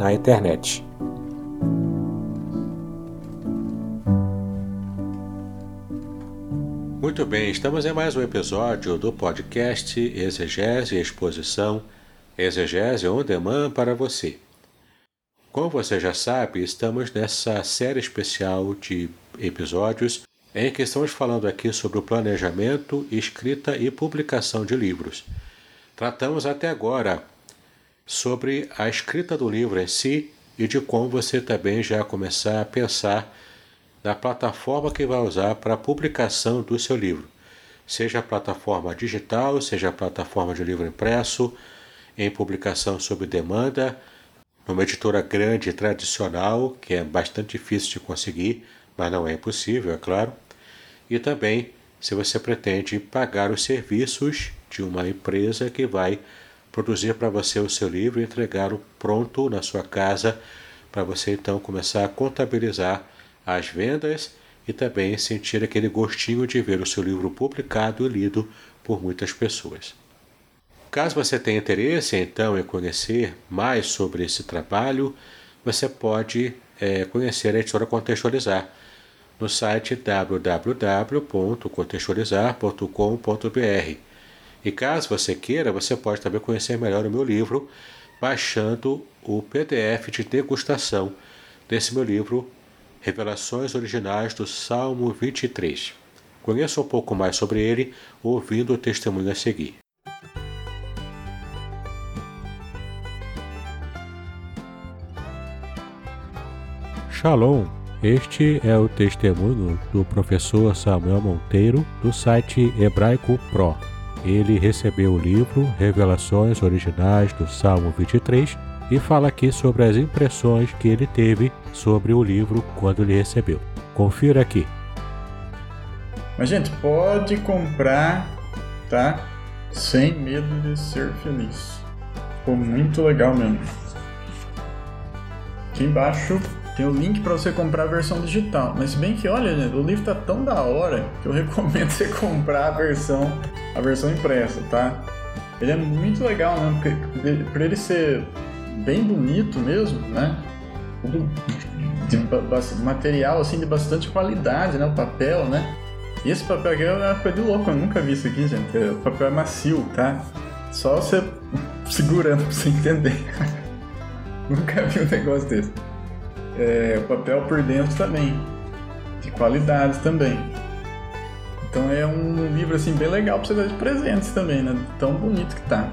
na internet. Muito bem, estamos em mais um episódio do podcast Exegese e Exposição, Exegese on Demand para você. Como você já sabe, estamos nessa série especial de episódios em que estamos falando aqui sobre o planejamento, escrita e publicação de livros. Tratamos até agora sobre a escrita do livro em si e de como você também já começar a pensar na plataforma que vai usar para a publicação do seu livro, seja a plataforma digital, seja a plataforma de livro impresso, em publicação sob demanda, numa editora grande e tradicional, que é bastante difícil de conseguir, mas não é impossível, é claro, e também se você pretende pagar os serviços de uma empresa que vai produzir para você o seu livro e entregá-lo pronto na sua casa para você então começar a contabilizar as vendas e também sentir aquele gostinho de ver o seu livro publicado e lido por muitas pessoas. Caso você tenha interesse então em conhecer mais sobre esse trabalho, você pode é, conhecer a editora Contextualizar no site www.contextualizar.com.br e caso você queira, você pode também conhecer melhor o meu livro baixando o PDF de degustação desse meu livro, Revelações Originais do Salmo 23. Conheça um pouco mais sobre ele ouvindo o testemunho a seguir. Shalom! Este é o testemunho do professor Samuel Monteiro do site Hebraico Pro ele recebeu o livro Revelações Originais do Salmo 23 e fala aqui sobre as impressões que ele teve sobre o livro quando ele recebeu. Confira aqui. Mas, gente, pode comprar, tá? Sem medo de ser feliz. Ficou muito legal mesmo. Aqui embaixo tem o link para você comprar a versão digital. Mas bem que, olha, o livro tá tão da hora que eu recomendo você comprar a versão, a versão impressa, tá? Ele é muito legal, né? Porque por ele ser bem bonito mesmo, né? Tudo de material assim de bastante qualidade, né? O papel, né? E esse papel aqui é uma coisa de louco, eu nunca vi isso aqui, gente. O papel é macio, tá? Só você segurando pra você entender. nunca vi um negócio desse é, o papel por dentro também, de qualidade também. Então é um livro assim bem legal para você dar de presentes também, né? Tão bonito que tá.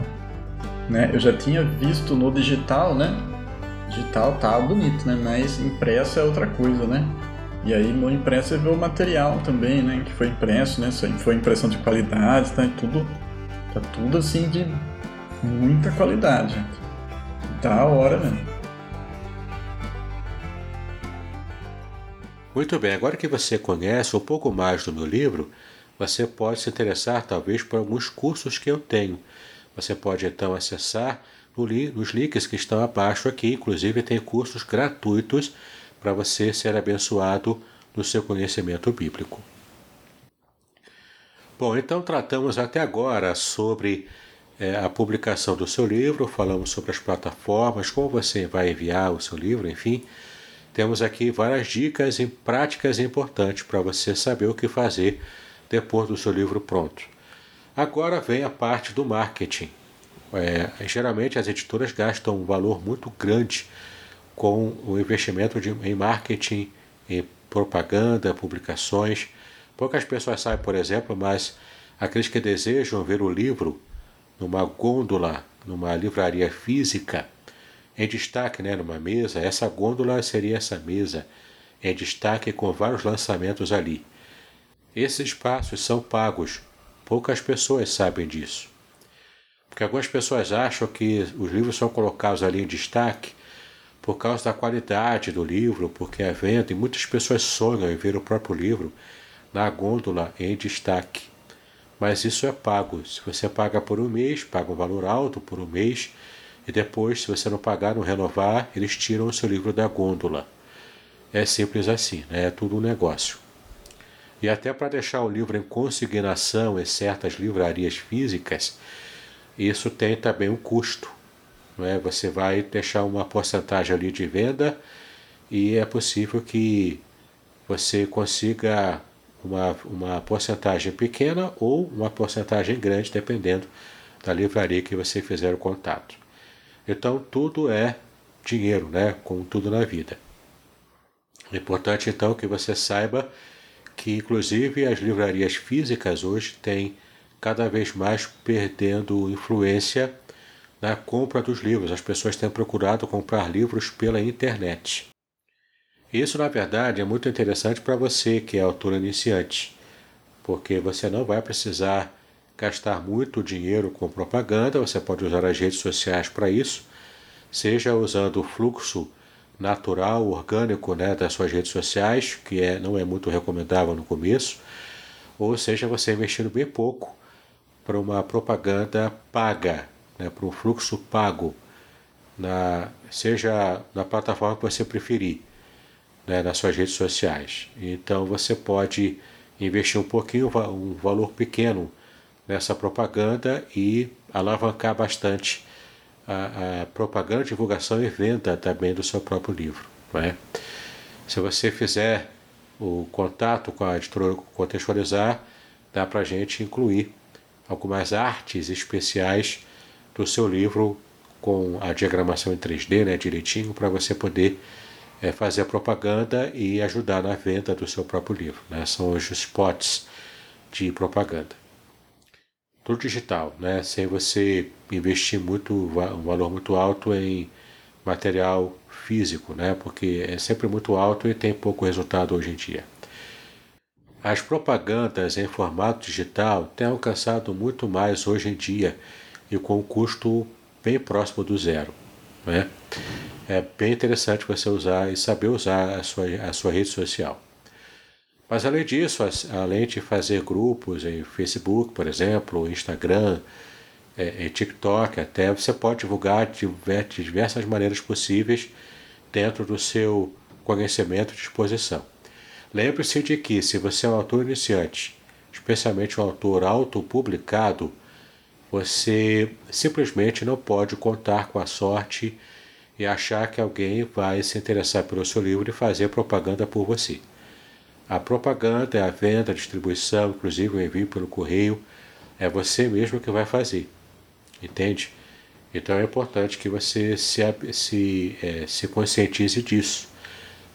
Né? Eu já tinha visto no digital, né? Digital tá bonito, né? Mas impresso é outra coisa, né? E aí no impresso você vê o material também, né? Que foi impresso, né? Foi impressão de qualidade, tá? Tudo, tá tudo assim de muita qualidade. Da hora mesmo. Muito bem, agora que você conhece um pouco mais do meu livro, você pode se interessar talvez por alguns cursos que eu tenho. Você pode então acessar nos links que estão abaixo aqui, inclusive tem cursos gratuitos para você ser abençoado no seu conhecimento bíblico. Bom, então tratamos até agora sobre é, a publicação do seu livro, falamos sobre as plataformas, como você vai enviar o seu livro, enfim temos aqui várias dicas e práticas importantes para você saber o que fazer depois do seu livro pronto. Agora vem a parte do marketing. É, geralmente as editoras gastam um valor muito grande com o investimento de, em marketing, em propaganda, publicações. Poucas pessoas sabem, por exemplo, mas aqueles que desejam ver o livro numa gôndola, numa livraria física, em destaque, né, numa mesa, essa gôndola seria essa mesa em destaque com vários lançamentos ali. Esses espaços são pagos. Poucas pessoas sabem disso. Porque algumas pessoas acham que os livros são colocados ali em destaque por causa da qualidade do livro, porque é venda, e muitas pessoas sonham em ver o próprio livro na gôndola em destaque. Mas isso é pago. Se você paga por um mês, paga um valor alto por um mês, e depois, se você não pagar, não renovar, eles tiram o seu livro da gôndola. É simples assim, né? é tudo um negócio. E até para deixar o livro em consignação em certas livrarias físicas, isso tem também um custo. Não é? Você vai deixar uma porcentagem ali de venda e é possível que você consiga uma, uma porcentagem pequena ou uma porcentagem grande, dependendo da livraria que você fizer o contato. Então tudo é dinheiro, né? Como tudo na vida. É importante então que você saiba que inclusive as livrarias físicas hoje têm cada vez mais perdendo influência na compra dos livros. As pessoas têm procurado comprar livros pela internet. Isso, na verdade, é muito interessante para você que é autor iniciante, porque você não vai precisar gastar muito dinheiro com propaganda, você pode usar as redes sociais para isso, seja usando o fluxo natural, orgânico né, das suas redes sociais, que é, não é muito recomendável no começo, ou seja, você investindo bem pouco para uma propaganda paga, né, para um fluxo pago, na, seja na plataforma que você preferir, né, nas suas redes sociais. Então você pode investir um pouquinho, um valor pequeno nessa propaganda e alavancar bastante a, a propaganda, divulgação e venda também do seu próprio livro. É? Se você fizer o contato com a editora Contextualizar, dá para a gente incluir algumas artes especiais do seu livro com a diagramação em 3D, né, direitinho, para você poder é, fazer a propaganda e ajudar na venda do seu próprio livro. Né? São os spots de propaganda tudo digital, né? sem você investir muito, um valor muito alto em material físico, né? porque é sempre muito alto e tem pouco resultado hoje em dia. As propagandas em formato digital têm alcançado muito mais hoje em dia e com um custo bem próximo do zero. Né? É bem interessante você usar e saber usar a sua, a sua rede social. Mas além disso, além de fazer grupos em Facebook, por exemplo, Instagram, é, em TikTok até, você pode divulgar de diversas maneiras possíveis dentro do seu conhecimento e disposição. Lembre-se de que se você é um autor iniciante, especialmente um autor autopublicado, você simplesmente não pode contar com a sorte e achar que alguém vai se interessar pelo seu livro e fazer propaganda por você. A propaganda, a venda, a distribuição, inclusive o envio pelo correio, é você mesmo que vai fazer. Entende? Então é importante que você se, se, é, se conscientize disso.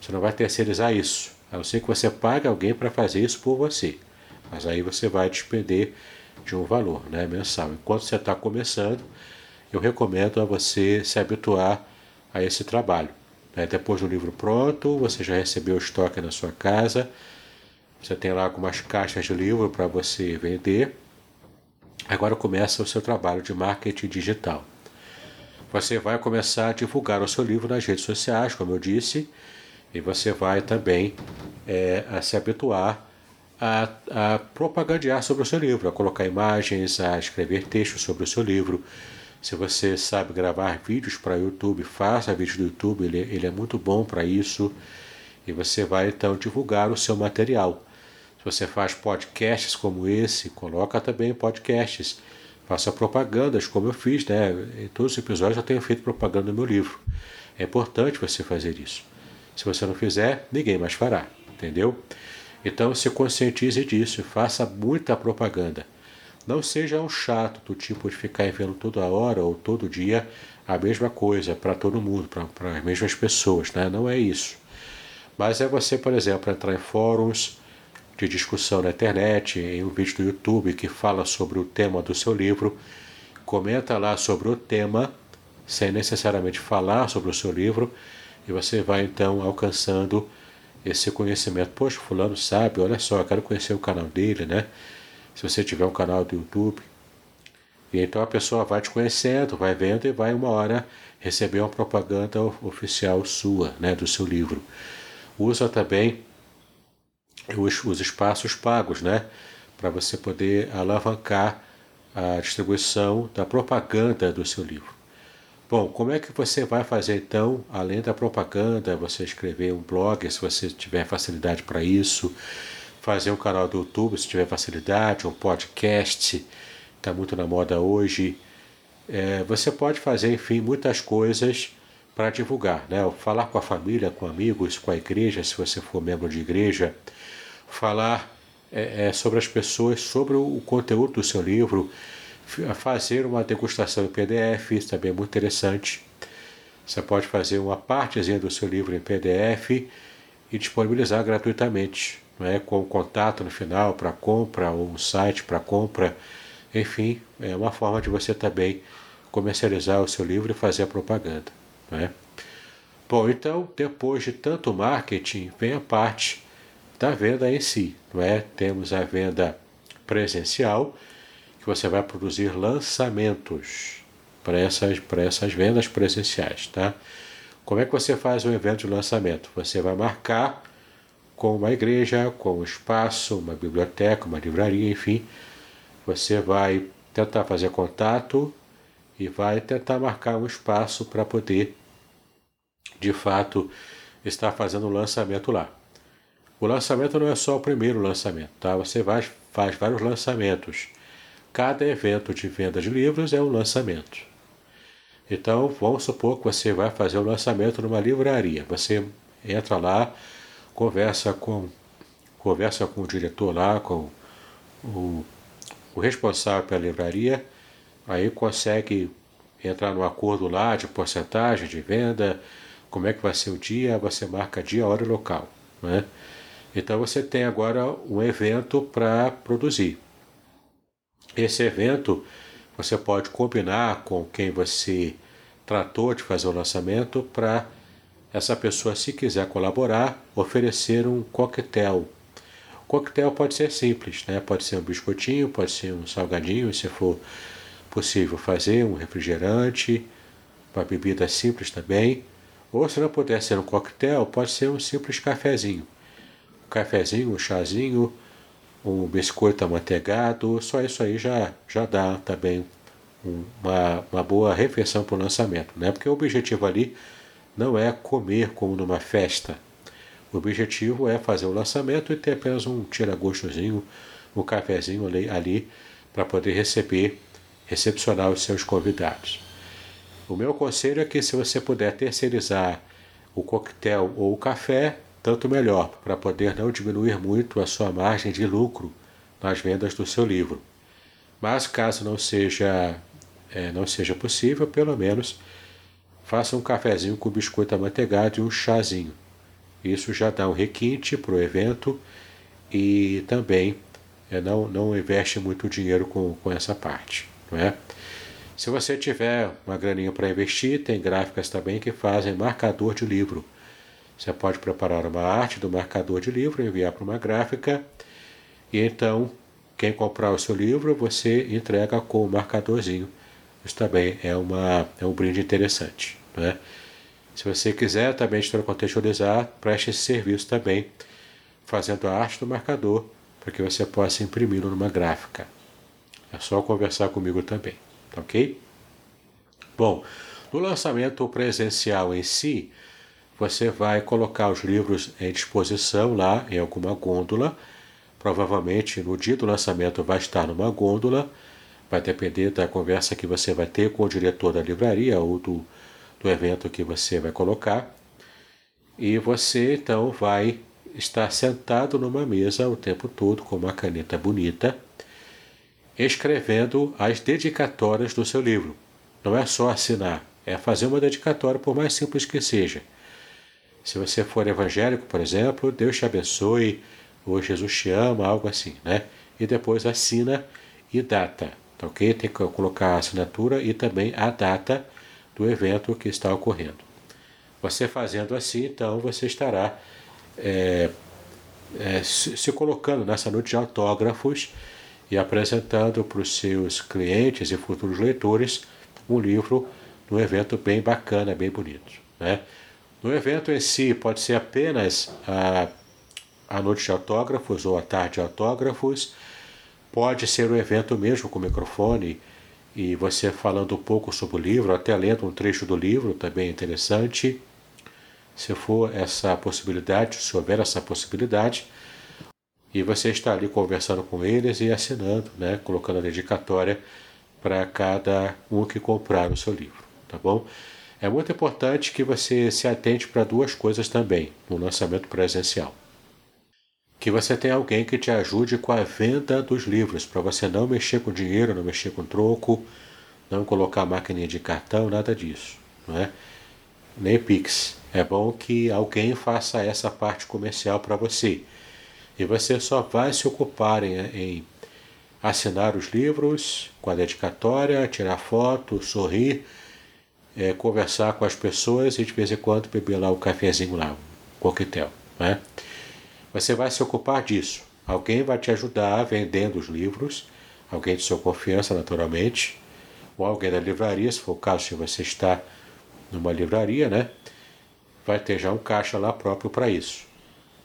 Você não vai terceirizar isso. A não ser que você pague alguém para fazer isso por você. Mas aí você vai despender de um valor né, mensal. Enquanto você está começando, eu recomendo a você se habituar a esse trabalho. Né? Depois do livro pronto, você já recebeu o estoque na sua casa, você tem lá algumas caixas de livro para você vender. Agora começa o seu trabalho de marketing digital. Você vai começar a divulgar o seu livro nas redes sociais, como eu disse, e você vai também é, a se habituar a, a propagandear sobre o seu livro, a colocar imagens, a escrever textos sobre o seu livro, se você sabe gravar vídeos para YouTube, faça vídeos do YouTube, ele, ele é muito bom para isso. E você vai então divulgar o seu material. Se você faz podcasts como esse, coloca também podcasts. Faça propagandas, como eu fiz, né? Em todos os episódios eu tenho feito propaganda no meu livro. É importante você fazer isso. Se você não fizer, ninguém mais fará, entendeu? Então se conscientize disso e faça muita propaganda. Não seja um chato do tipo de ficar enviando toda hora ou todo dia a mesma coisa para todo mundo, para as mesmas pessoas, né? não é isso. Mas é você, por exemplo, entrar em fóruns de discussão na internet, em um vídeo do YouTube que fala sobre o tema do seu livro, comenta lá sobre o tema, sem necessariamente falar sobre o seu livro, e você vai então alcançando esse conhecimento. Poxa, fulano sabe, olha só, eu quero conhecer o canal dele, né? Se você tiver um canal do YouTube. E então a pessoa vai te conhecendo, vai vendo e vai uma hora receber uma propaganda oficial sua, né, do seu livro. Usa também os, os espaços pagos, né, para você poder alavancar a distribuição da propaganda do seu livro. Bom, como é que você vai fazer então, além da propaganda, você escrever um blog, se você tiver facilidade para isso, fazer um canal do YouTube, se tiver facilidade, um podcast, está muito na moda hoje. É, você pode fazer, enfim, muitas coisas para divulgar, né? Falar com a família, com amigos, com a igreja, se você for membro de igreja, falar é, é, sobre as pessoas, sobre o conteúdo do seu livro, fazer uma degustação em PDF, isso também é muito interessante. Você pode fazer uma partezinha do seu livro em PDF e disponibilizar gratuitamente, não é? com contato no final para compra ou um site para compra. Enfim, é uma forma de você também comercializar o seu livro e fazer a propaganda. Não é? Bom, então, depois de tanto marketing, vem a parte da venda em si. Não é? Temos a venda presencial, que você vai produzir lançamentos para essas, para essas vendas presenciais, tá? Como é que você faz um evento de lançamento? Você vai marcar com uma igreja, com um espaço, uma biblioteca, uma livraria, enfim. Você vai tentar fazer contato e vai tentar marcar um espaço para poder, de fato, estar fazendo o lançamento lá. O lançamento não é só o primeiro lançamento, tá? Você vai, faz vários lançamentos. Cada evento de venda de livros é um lançamento. Então, vamos supor que você vai fazer um lançamento numa livraria. Você entra lá, conversa com, conversa com o diretor lá, com o, o responsável pela livraria, aí consegue entrar no acordo lá de porcentagem de venda, como é que vai ser o dia, você marca dia, hora e local. Né? Então você tem agora um evento para produzir. Esse evento você pode combinar com quem você tratou de fazer o lançamento para essa pessoa, se quiser colaborar, oferecer um coquetel. Coquetel pode ser simples, né? pode ser um biscoitinho, pode ser um salgadinho, se for possível fazer, um refrigerante, uma bebida simples também. Ou se não puder ser um coquetel, pode ser um simples cafezinho. Um cafezinho, um chazinho, um biscoito amanteigado, só isso aí já, já dá também uma, uma boa refeição para o lançamento, né? porque o objetivo ali não é comer como numa festa. O objetivo é fazer o lançamento e ter apenas um tira-gostozinho, um cafezinho ali, ali para poder receber, recepcionar os seus convidados. O meu conselho é que se você puder terceirizar o coquetel ou o café, tanto melhor, para poder não diminuir muito a sua margem de lucro nas vendas do seu livro. Mas caso não seja, é, não seja possível, pelo menos faça um cafezinho com biscoito amanteigado e um chazinho. Isso já dá um requinte para o evento e também é, não, não investe muito dinheiro com, com essa parte. Não é? Se você tiver uma graninha para investir, tem gráficas também que fazem marcador de livro. Você pode preparar uma arte do marcador de livro, enviar para uma gráfica, e então quem comprar o seu livro, você entrega com o marcadorzinho. Isso também é, uma, é um brinde interessante. Né? Se você quiser também contextualizar, preste esse serviço também, fazendo a arte do marcador, para que você possa imprimi-lo numa gráfica. É só conversar comigo também, tá ok? Bom, no lançamento presencial em si, você vai colocar os livros em disposição lá em alguma gôndola. Provavelmente no dia do lançamento vai estar numa gôndola. Vai depender da conversa que você vai ter com o diretor da livraria ou do, do evento que você vai colocar. E você então vai estar sentado numa mesa o tempo todo com uma caneta bonita, escrevendo as dedicatórias do seu livro. Não é só assinar, é fazer uma dedicatória, por mais simples que seja. Se você for evangélico, por exemplo, Deus te abençoe, ou Jesus te ama, algo assim, né? E depois assina e data, tá ok? Tem que colocar a assinatura e também a data do evento que está ocorrendo. Você fazendo assim, então você estará é, é, se, colocando nessa noite de autógrafos e apresentando para os seus clientes e futuros leitores um livro num evento bem bacana, bem bonito. Né? No evento em si, pode ser apenas a, a noite de autógrafos ou a tarde de autógrafos, pode ser o evento mesmo com microfone e você falando um pouco sobre o livro, até lendo um trecho do livro, também é interessante. Se for essa possibilidade, se houver essa possibilidade, e você está ali conversando com eles e assinando, né, colocando a dedicatória para cada um que comprar o seu livro, tá bom? É muito importante que você se atente para duas coisas também no lançamento presencial. Que você tenha alguém que te ajude com a venda dos livros, para você não mexer com dinheiro, não mexer com troco, não colocar máquina de cartão, nada disso, não é? Nem Pix. É bom que alguém faça essa parte comercial para você e você só vai se ocupar em, em assinar os livros com a dedicatória, tirar foto, sorrir, é, conversar com as pessoas e de vez em quando beber lá o um cafezinho lá, coquetel. Né? Você vai se ocupar disso. Alguém vai te ajudar vendendo os livros, alguém de sua confiança, naturalmente, ou alguém da livraria, se for o caso, se você está numa livraria, né? Vai ter já um caixa lá próprio para isso.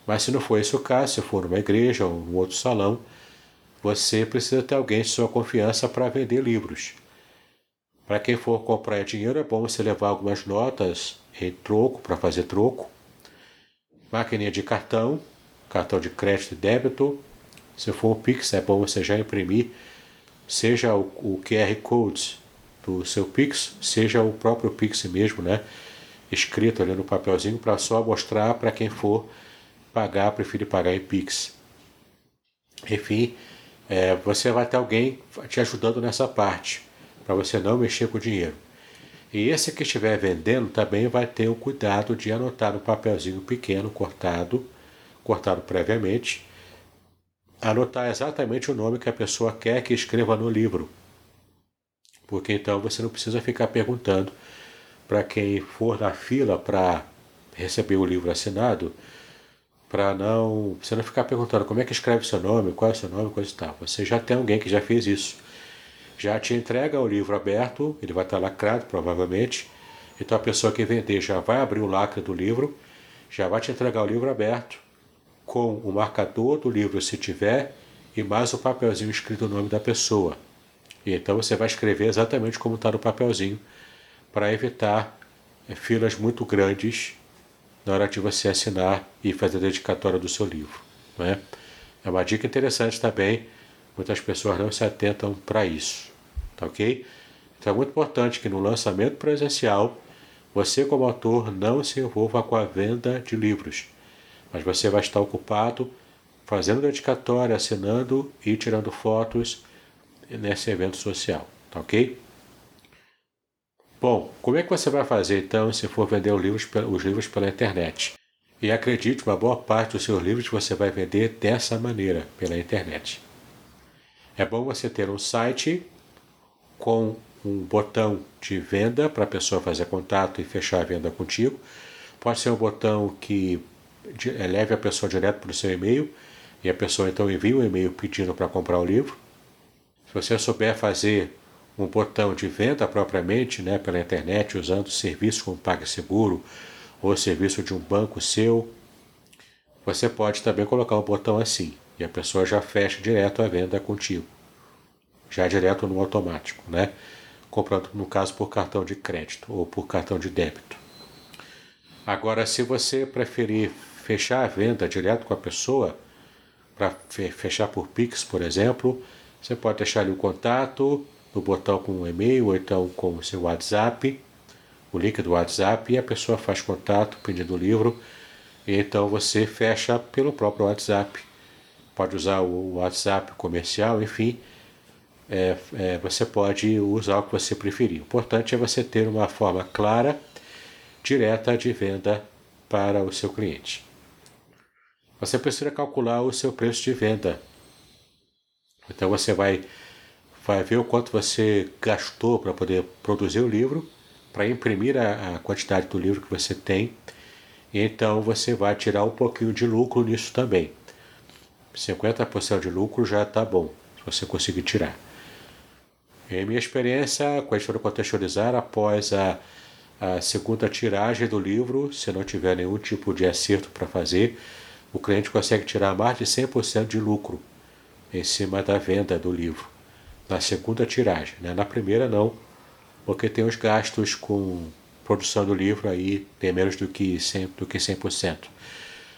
Mas se não for esse o caso, se for numa igreja ou um outro salão, você precisa ter alguém de sua confiança para vender livros. Para quem for comprar dinheiro, é bom você levar algumas notas em troco, para fazer troco. Maquininha de cartão, cartão de crédito e débito. Se for um Pix, é bom você já imprimir, seja o, o QR Code do seu Pix, seja o próprio Pix mesmo, né? Escrito ali no papelzinho, para só mostrar para quem for pagar, prefere pagar em Pix. Enfim, é, você vai ter alguém te ajudando nessa parte, para você não mexer com o dinheiro. E esse que estiver vendendo também vai ter o cuidado de anotar no papelzinho pequeno, cortado, cortado previamente, anotar exatamente o nome que a pessoa quer que escreva no livro. Porque então você não precisa ficar perguntando para quem for na fila para receber o livro assinado para não você não ficar perguntando como é que escreve seu nome, qual é o seu nome, coisa e tal. Você já tem alguém que já fez isso. Já te entrega o livro aberto, ele vai estar lacrado provavelmente. Então a pessoa que vender já vai abrir o lacre do livro, já vai te entregar o livro aberto com o marcador do livro se tiver e mais o papelzinho escrito o nome da pessoa. E então você vai escrever exatamente como está no papelzinho para evitar é, filas muito grandes na hora de você assinar e fazer a dedicatória do seu livro. Né? É uma dica interessante também, muitas pessoas não se atentam para isso, tá ok? Então é muito importante que no lançamento presencial você, como autor, não se envolva com a venda de livros, mas você vai estar ocupado fazendo dedicatória, assinando e tirando fotos nesse evento social, tá ok? Bom, como é que você vai fazer então se for vender os livros, os livros pela internet? E acredite, uma boa parte dos seus livros você vai vender dessa maneira, pela internet. É bom você ter um site com um botão de venda para a pessoa fazer contato e fechar a venda contigo. Pode ser um botão que leve a pessoa direto para o seu e-mail e a pessoa então envia um e-mail pedindo para comprar o livro. Se você souber fazer um botão de venda propriamente né, pela internet, usando serviço como PagSeguro ou serviço de um banco seu, você pode também colocar um botão assim e a pessoa já fecha direto a venda contigo, já direto no automático, né? Comprando, no caso, por cartão de crédito ou por cartão de débito. Agora, se você preferir fechar a venda direto com a pessoa, para fechar por Pix, por exemplo, você pode deixar ali o contato, no botão com um e-mail ou então com o seu WhatsApp, o link do WhatsApp, e a pessoa faz contato pedindo o livro, e então você fecha pelo próprio WhatsApp. Pode usar o WhatsApp comercial, enfim, é, é, você pode usar o que você preferir. O importante é você ter uma forma clara, direta de venda para o seu cliente. Você precisa calcular o seu preço de venda. Então você vai, vai ver o quanto você gastou para poder produzir o livro, para imprimir a, a quantidade do livro que você tem. Então você vai tirar um pouquinho de lucro nisso também. 50% de lucro já está bom, se você conseguir tirar. Em minha experiência com a editora Contextualizar, após a, a segunda tiragem do livro, se não tiver nenhum tipo de acerto para fazer, o cliente consegue tirar mais de 100% de lucro em cima da venda do livro. Na segunda tiragem, né? na primeira não, porque tem os gastos com produção do livro aí, tem menos do que 100%. Do que 100%.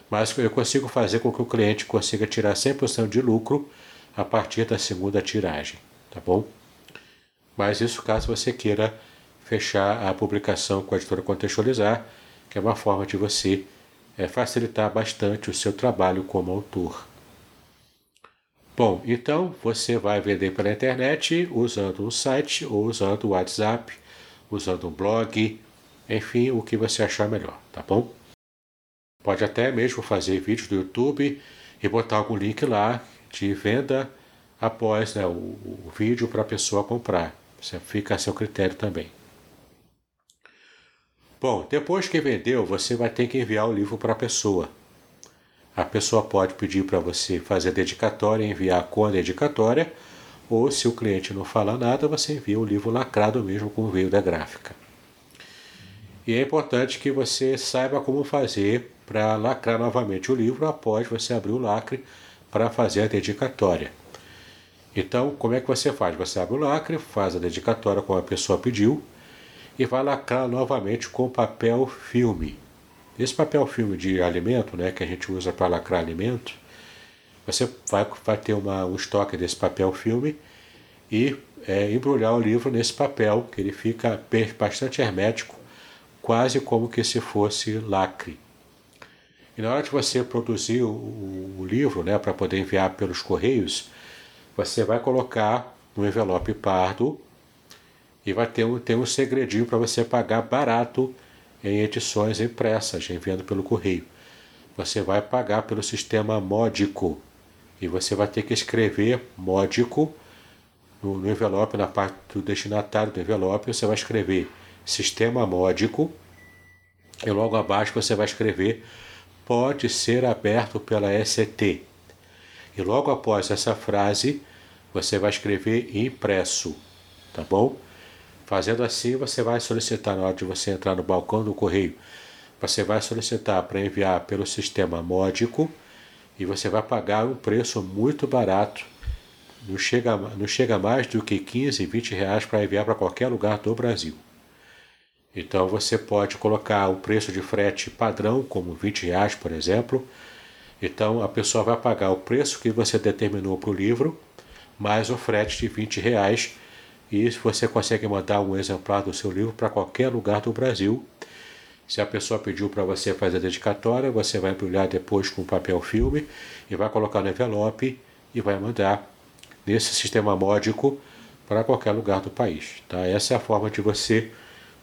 Mas eu consigo fazer com que o cliente consiga tirar 100% de lucro a partir da segunda tiragem, tá bom? Mas isso caso você queira fechar a publicação com a editora Contextualizar, que é uma forma de você é, facilitar bastante o seu trabalho como autor. Bom, então você vai vender pela internet usando um site ou usando o WhatsApp, usando um blog, enfim, o que você achar melhor, tá bom? Pode até mesmo fazer vídeos do YouTube e botar algum link lá de venda após né, o, o vídeo para a pessoa comprar. Você fica a seu critério também. Bom, depois que vendeu, você vai ter que enviar o livro para a pessoa. A pessoa pode pedir para você fazer a dedicatória enviar com a dedicatória, ou se o cliente não fala nada, você envia o livro lacrado mesmo com o veio da gráfica. E é importante que você saiba como fazer para lacrar novamente o livro após você abrir o lacre para fazer a dedicatória. Então, como é que você faz? Você abre o lacre, faz a dedicatória como a pessoa pediu e vai lacrar novamente com papel filme. Esse papel filme de alimento, né, que a gente usa para lacrar alimento, você vai, vai ter uma, um estoque desse papel filme e é, embrulhar o livro nesse papel, que ele fica bastante hermético, quase como que se fosse lacre. E na hora de você produzir o, o livro, né, para poder enviar pelos correios, você vai colocar no envelope pardo e vai ter um, ter um segredinho para você pagar barato em edições impressas, enviando pelo correio. Você vai pagar pelo sistema módico e você vai ter que escrever módico no, no envelope, na parte do destinatário do envelope, você vai escrever sistema módico e logo abaixo você vai escrever pode ser aberto pela ST. E logo após essa frase, você vai escrever impresso, tá bom? Fazendo assim, você vai solicitar na hora de você entrar no balcão do correio, você vai solicitar para enviar pelo sistema módico e você vai pagar um preço muito barato. Não chega, não chega mais do que 15, 20 reais para enviar para qualquer lugar do Brasil. Então você pode colocar o preço de frete padrão, como 20 reais, por exemplo. Então a pessoa vai pagar o preço que você determinou para o livro mais o frete de 20 reais. E você consegue mandar um exemplar do seu livro para qualquer lugar do Brasil. Se a pessoa pediu para você fazer a dedicatória, você vai embrulhar depois com papel filme e vai colocar no envelope e vai mandar nesse sistema módico para qualquer lugar do país. Tá? Essa é a forma de você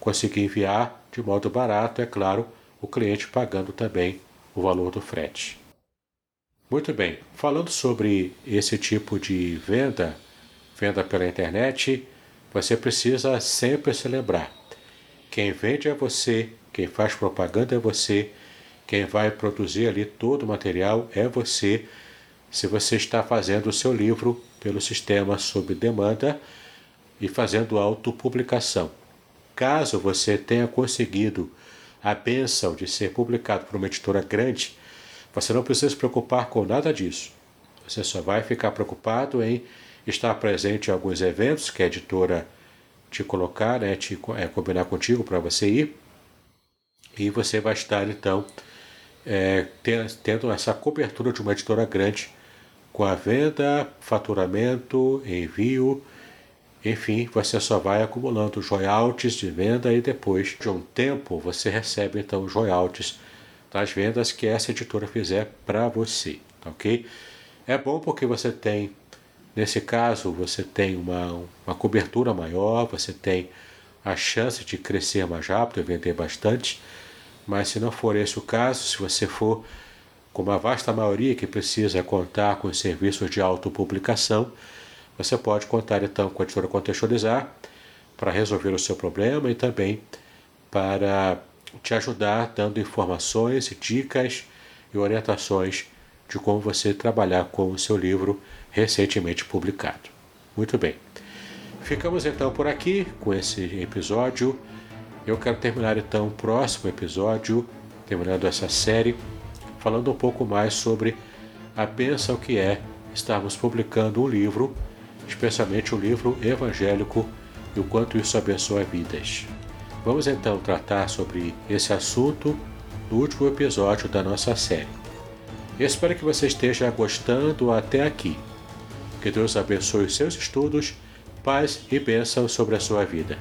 conseguir enviar de modo barato, é claro, o cliente pagando também o valor do frete. Muito bem, falando sobre esse tipo de venda, venda pela internet, você precisa sempre se lembrar: quem vende é você, quem faz propaganda é você, quem vai produzir ali todo o material é você, se você está fazendo o seu livro pelo sistema sob demanda e fazendo autopublicação. Caso você tenha conseguido a benção de ser publicado por uma editora grande, você não precisa se preocupar com nada disso. Você só vai ficar preocupado em estar presente em alguns eventos que a editora te colocar, né, te, é, combinar contigo para você ir. E você vai estar então é, tendo essa cobertura de uma editora grande com a venda, faturamento, envio, enfim, você só vai acumulando royalties de venda e depois de um tempo você recebe então os royalties das vendas que essa editora fizer para você, tá ok? É bom porque você tem Nesse caso, você tem uma, uma cobertura maior, você tem a chance de crescer mais rápido e vender bastante. Mas se não for esse o caso, se você for como a vasta maioria que precisa contar com serviços de autopublicação, você pode contar então com a editora Contextualizar para resolver o seu problema e também para te ajudar dando informações, dicas e orientações de como você trabalhar com o seu livro recentemente publicado. Muito bem. Ficamos então por aqui com esse episódio. Eu quero terminar então o próximo episódio, terminando essa série, falando um pouco mais sobre a bênção que é estarmos publicando um livro, especialmente um livro evangélico e o quanto isso abençoa vidas. Vamos então tratar sobre esse assunto no último episódio da nossa série. espero que você esteja gostando até aqui. Que Deus abençoe seus estudos, paz e bênção sobre a sua vida.